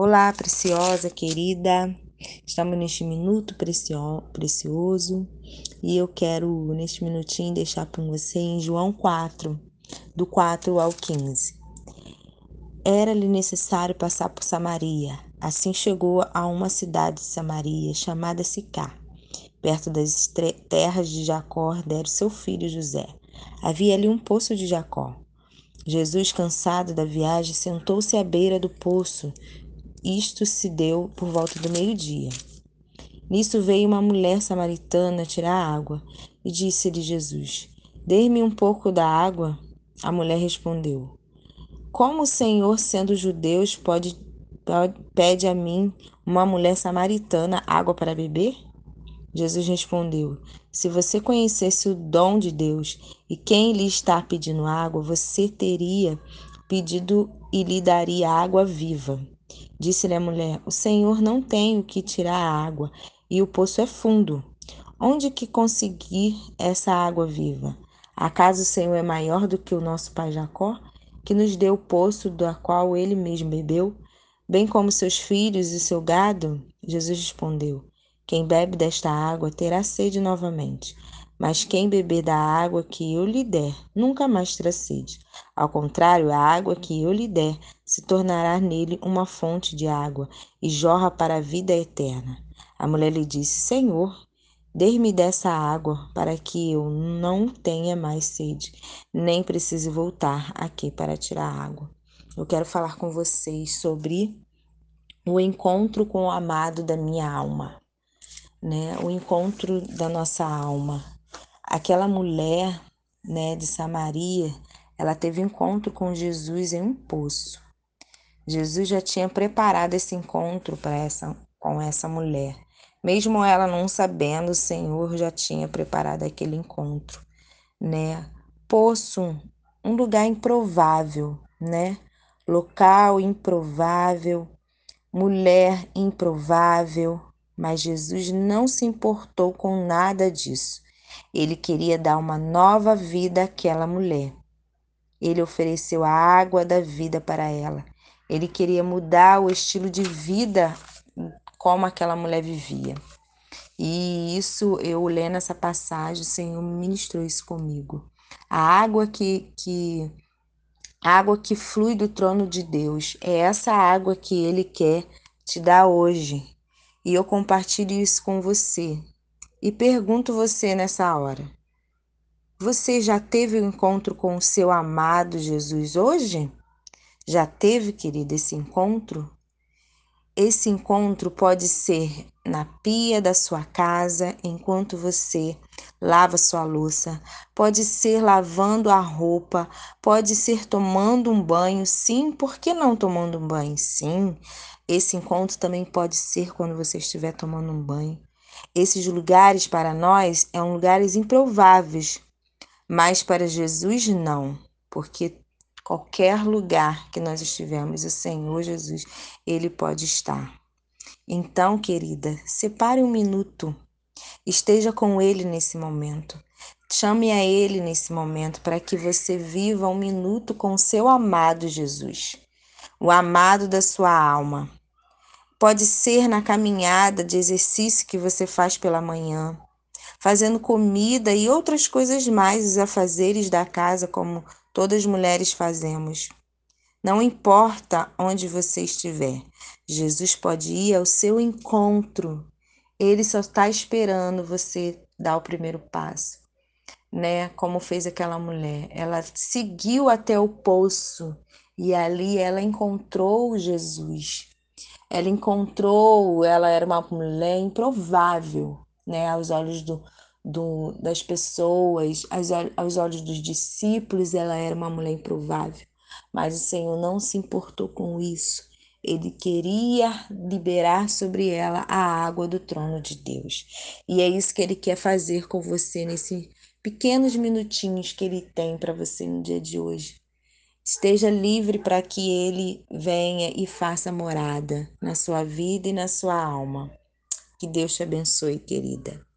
Olá, preciosa, querida. Estamos neste minuto precio precioso e eu quero, neste minutinho, deixar para você em João 4, do 4 ao 15. Era-lhe necessário passar por Samaria. Assim chegou a uma cidade de Samaria chamada Sicá, perto das terras de Jacó, dera seu filho José. Havia ali um poço de Jacó. Jesus, cansado da viagem, sentou-se à beira do poço isto se deu por volta do meio-dia. Nisso veio uma mulher samaritana tirar água e disse-lhe Jesus: Dê-me um pouco da água. A mulher respondeu: Como o Senhor, sendo judeus, pode, pode pede a mim, uma mulher samaritana, água para beber? Jesus respondeu: Se você conhecesse o dom de Deus e quem lhe está pedindo água, você teria pedido e lhe daria água viva. Disse-lhe a mulher: O Senhor não tem o que tirar a água, e o poço é fundo. Onde que conseguir essa água viva? Acaso o Senhor é maior do que o nosso pai Jacó, que nos deu o poço do qual ele mesmo bebeu, bem como seus filhos e seu gado? Jesus respondeu: Quem bebe desta água terá sede novamente. Mas quem beber da água que eu lhe der, nunca mais terá sede. Ao contrário, a água que eu lhe der se tornará nele uma fonte de água e jorra para a vida eterna. A mulher lhe disse: Senhor, dê-me dessa água para que eu não tenha mais sede, nem precise voltar aqui para tirar água. Eu quero falar com vocês sobre o encontro com o amado da minha alma, né? O encontro da nossa alma aquela mulher, né, de Samaria, ela teve encontro com Jesus em um poço. Jesus já tinha preparado esse encontro para essa com essa mulher. Mesmo ela não sabendo, o Senhor já tinha preparado aquele encontro, né? Poço, um lugar improvável, né? Local improvável, mulher improvável, mas Jesus não se importou com nada disso. Ele queria dar uma nova vida àquela mulher. Ele ofereceu a água da vida para ela. Ele queria mudar o estilo de vida como aquela mulher vivia. E isso, eu lendo essa passagem, o Senhor ministrou isso comigo. A água que, que a água que flui do trono de Deus é essa água que Ele quer te dar hoje. E eu compartilho isso com você. E pergunto você nessa hora: você já teve o um encontro com o seu amado Jesus hoje? Já teve, querida, esse encontro? Esse encontro pode ser na pia da sua casa enquanto você lava sua louça, pode ser lavando a roupa, pode ser tomando um banho, sim, por que não tomando um banho? Sim, esse encontro também pode ser quando você estiver tomando um banho. Esses lugares para nós são lugares improváveis, mas para Jesus não, porque qualquer lugar que nós estivermos, o Senhor Jesus, ele pode estar. Então, querida, separe um minuto, esteja com ele nesse momento. Chame a ele nesse momento para que você viva um minuto com o seu amado Jesus, o amado da sua alma. Pode ser na caminhada de exercício que você faz pela manhã, fazendo comida e outras coisas mais, os afazeres da casa, como todas as mulheres fazemos. Não importa onde você estiver, Jesus pode ir ao seu encontro. Ele só está esperando você dar o primeiro passo, né? Como fez aquela mulher. Ela seguiu até o poço e ali ela encontrou Jesus. Ela encontrou, ela era uma mulher improvável, né, aos olhos do, do, das pessoas, aos, aos olhos dos discípulos, ela era uma mulher improvável. Mas o Senhor não se importou com isso. Ele queria liberar sobre ela a água do trono de Deus. E é isso que ele quer fazer com você nesses pequenos minutinhos que ele tem para você no dia de hoje. Esteja livre para que Ele venha e faça morada na sua vida e na sua alma. Que Deus te abençoe, querida.